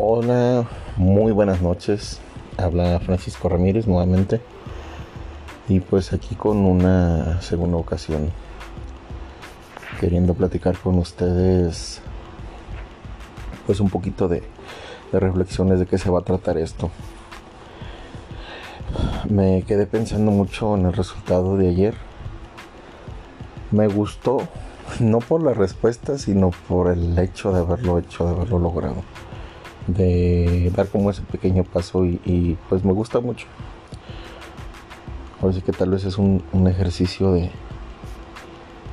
Hola, muy buenas noches. Habla Francisco Ramírez nuevamente. Y pues aquí con una segunda ocasión. Queriendo platicar con ustedes pues un poquito de, de reflexiones de qué se va a tratar esto. Me quedé pensando mucho en el resultado de ayer. Me gustó, no por la respuesta, sino por el hecho de haberlo hecho, de haberlo logrado. De dar como ese pequeño paso y, pues me gusta mucho. Así que tal vez es un, ejercicio de,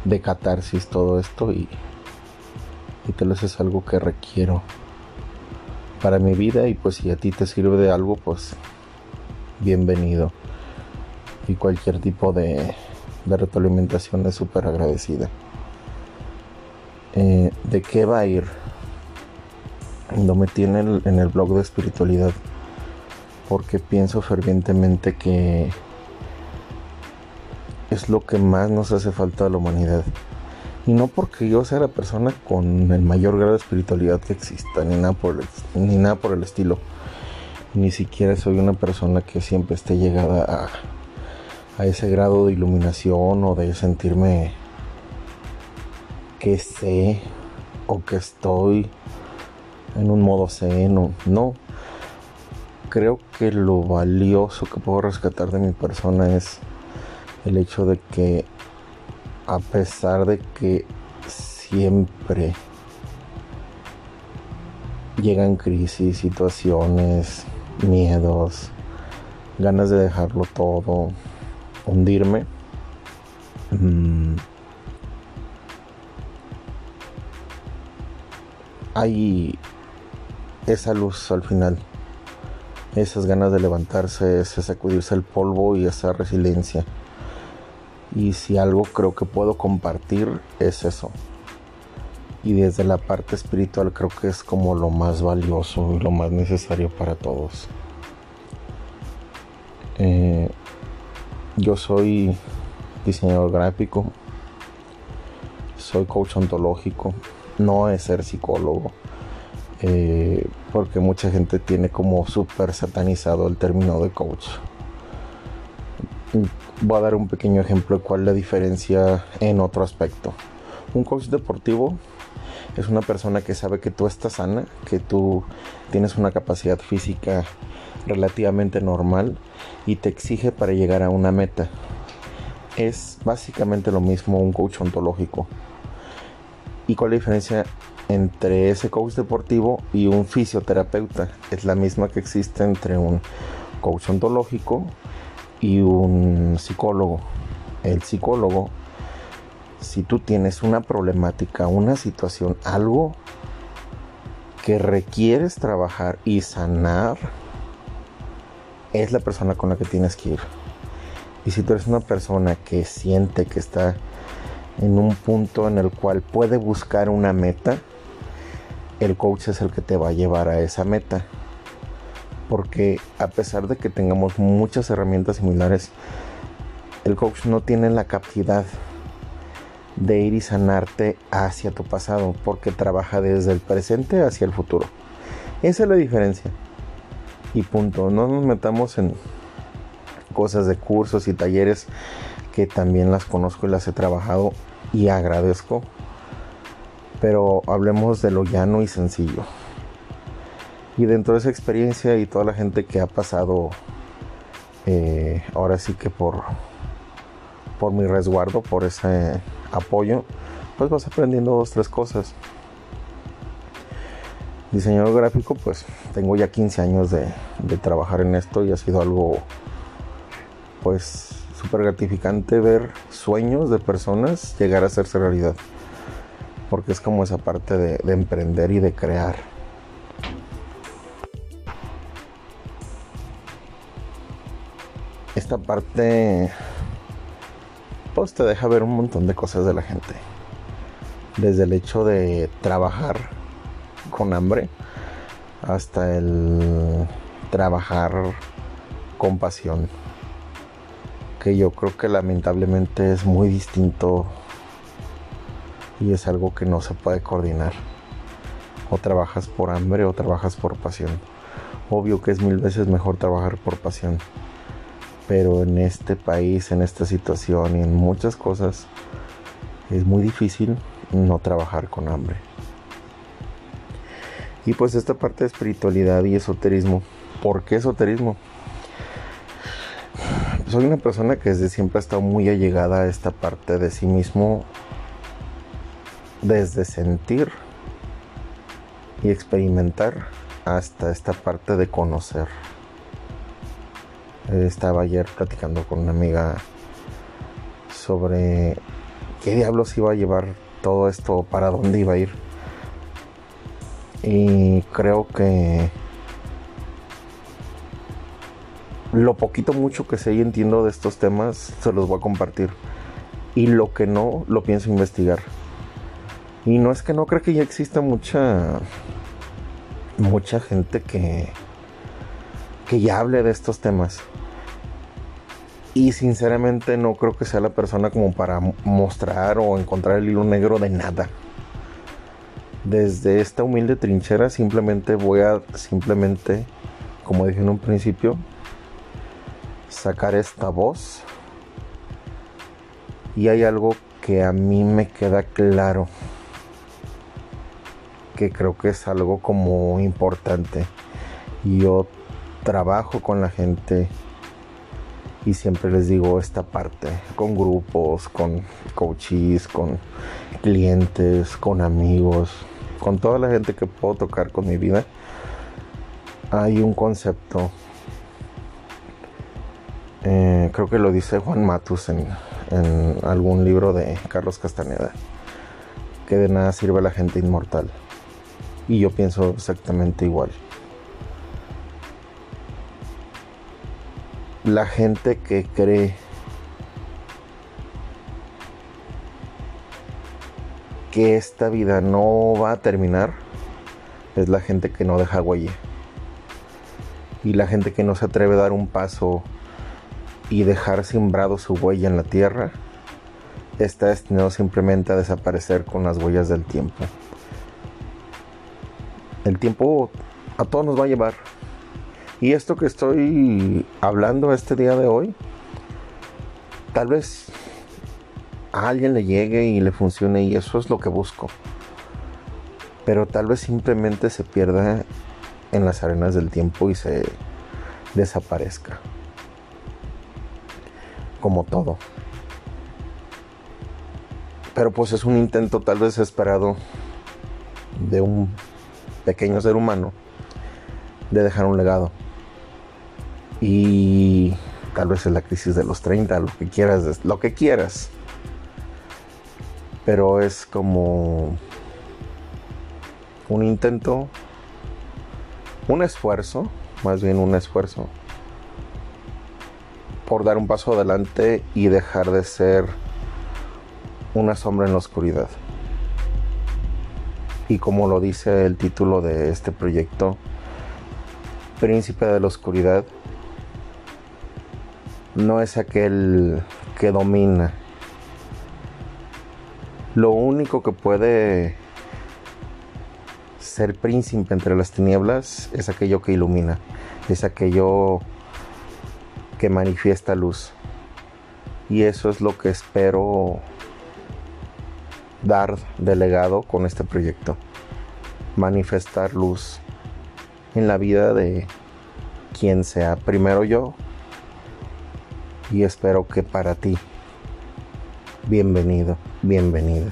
de catarsis todo esto y, y tal vez es algo que requiero para mi vida y pues si a ti te sirve de algo pues bienvenido y cualquier tipo de, de retroalimentación es súper agradecida. Eh, ¿De qué va a ir? Lo metí en el, en el blog de espiritualidad porque pienso fervientemente que es lo que más nos hace falta a la humanidad. Y no porque yo sea la persona con el mayor grado de espiritualidad que exista, ni nada por el, ni nada por el estilo. Ni siquiera soy una persona que siempre esté llegada a, a ese grado de iluminación o de sentirme que sé o que estoy en un modo seno. No. Creo que lo valioso que puedo rescatar de mi persona es el hecho de que a pesar de que siempre llegan crisis, situaciones, miedos, ganas de dejarlo todo, hundirme. Mm. Hay esa luz al final, esas ganas de levantarse, ese sacudirse el polvo y esa resiliencia. Y si algo creo que puedo compartir es eso. Y desde la parte espiritual creo que es como lo más valioso y lo más necesario para todos. Eh, yo soy diseñador gráfico, soy coach ontológico, no es ser psicólogo, eh, porque mucha gente tiene como súper satanizado el término de coach. Voy a dar un pequeño ejemplo de cuál es la diferencia en otro aspecto. Un coach deportivo es una persona que sabe que tú estás sana, que tú tienes una capacidad física relativamente normal y te exige para llegar a una meta. Es básicamente lo mismo un coach ontológico. ¿Y cuál es la diferencia entre ese coach deportivo y un fisioterapeuta? Es la misma que existe entre un coach ontológico y un psicólogo. El psicólogo, si tú tienes una problemática, una situación, algo que requieres trabajar y sanar, es la persona con la que tienes que ir. Y si tú eres una persona que siente que está en un punto en el cual puede buscar una meta, el coach es el que te va a llevar a esa meta. Porque a pesar de que tengamos muchas herramientas similares, el coach no tiene la capacidad de ir y sanarte hacia tu pasado, porque trabaja desde el presente hacia el futuro. Esa es la diferencia y punto. No nos metamos en cosas de cursos y talleres que también las conozco y las he trabajado y agradezco. Pero hablemos de lo llano y sencillo. Y dentro de esa experiencia y toda la gente que ha pasado, eh, ahora sí que por, por mi resguardo, por ese apoyo, pues vas aprendiendo dos, tres cosas diseñador gráfico, pues tengo ya 15 años de, trabajar en esto y ha sido algo, pues, súper gratificante ver sueños de personas llegar a hacerse realidad. Porque es como esa parte de, de emprender y de crear. Esta parte, pues, te deja ver un montón de cosas de la gente. Desde el hecho de trabajar con hambre hasta el trabajar con pasión que yo creo que lamentablemente es muy distinto y es algo que no se puede coordinar O trabajas por hambre o trabajas por pasión. Obvio que es mil veces mejor trabajar por pasión. Pero en este país, en esta situación y en muchas cosas, es muy difícil no trabajar con hambre. Y pues esta parte de espiritualidad y esoterismo. ¿Por qué esoterismo? Soy una persona que desde siempre ha estado muy allegada a esta parte de sí mismo. Desde sentir y experimentar hasta esta parte de conocer. Estaba ayer platicando con una amiga sobre qué diablos iba a llevar todo esto, para dónde iba a ir. Y creo que lo poquito mucho que sé y entiendo de estos temas se los voy a compartir. Y lo que no, lo pienso investigar. Y no es que no creo que ya exista mucha mucha gente que que ya hable de estos temas. Y sinceramente no creo que sea la persona como para mostrar o encontrar el hilo negro de nada desde esta humilde trinchera simplemente voy a, simplemente, como dije en un principio, sacar esta voz. Y hay algo que a mí me queda claro, que creo que es algo como importante. Yo trabajo con la gente y siempre les digo esta parte, con grupos, con coaches, con clientes, con amigos, con toda la gente que puedo tocar con mi vida, hay un concepto, eh, creo que lo dice Juan Matus en, en algún libro de Carlos Castaneda, que de nada sirve la gente inmortal. Y yo pienso exactamente igual. La gente que cree que esta vida no va a terminar es la gente que no deja huella. Y la gente que no se atreve a dar un paso y dejar sembrado su huella en la tierra está destinado simplemente a desaparecer con las huellas del tiempo. El tiempo a todos nos va a llevar. Y esto que estoy hablando este día de hoy, tal vez a alguien le llegue y le funcione y eso es lo que busco. Pero tal vez simplemente se pierda en las arenas del tiempo y se desaparezca. Como todo. Pero pues es un intento tal vez esperado de un pequeño ser humano de dejar un legado. Y tal vez es la crisis de los 30, lo que quieras, lo que quieras pero es como un intento, un esfuerzo, más bien un esfuerzo, por dar un paso adelante y dejar de ser una sombra en la oscuridad. Y como lo dice el título de este proyecto, Príncipe de la Oscuridad, no es aquel que domina lo único que puede ser príncipe entre las tinieblas es aquello que ilumina, es aquello que manifiesta luz. Y eso es lo que espero dar de legado con este proyecto. Manifestar luz en la vida de quien sea. Primero yo y espero que para ti. Bienvenido, bienvenida.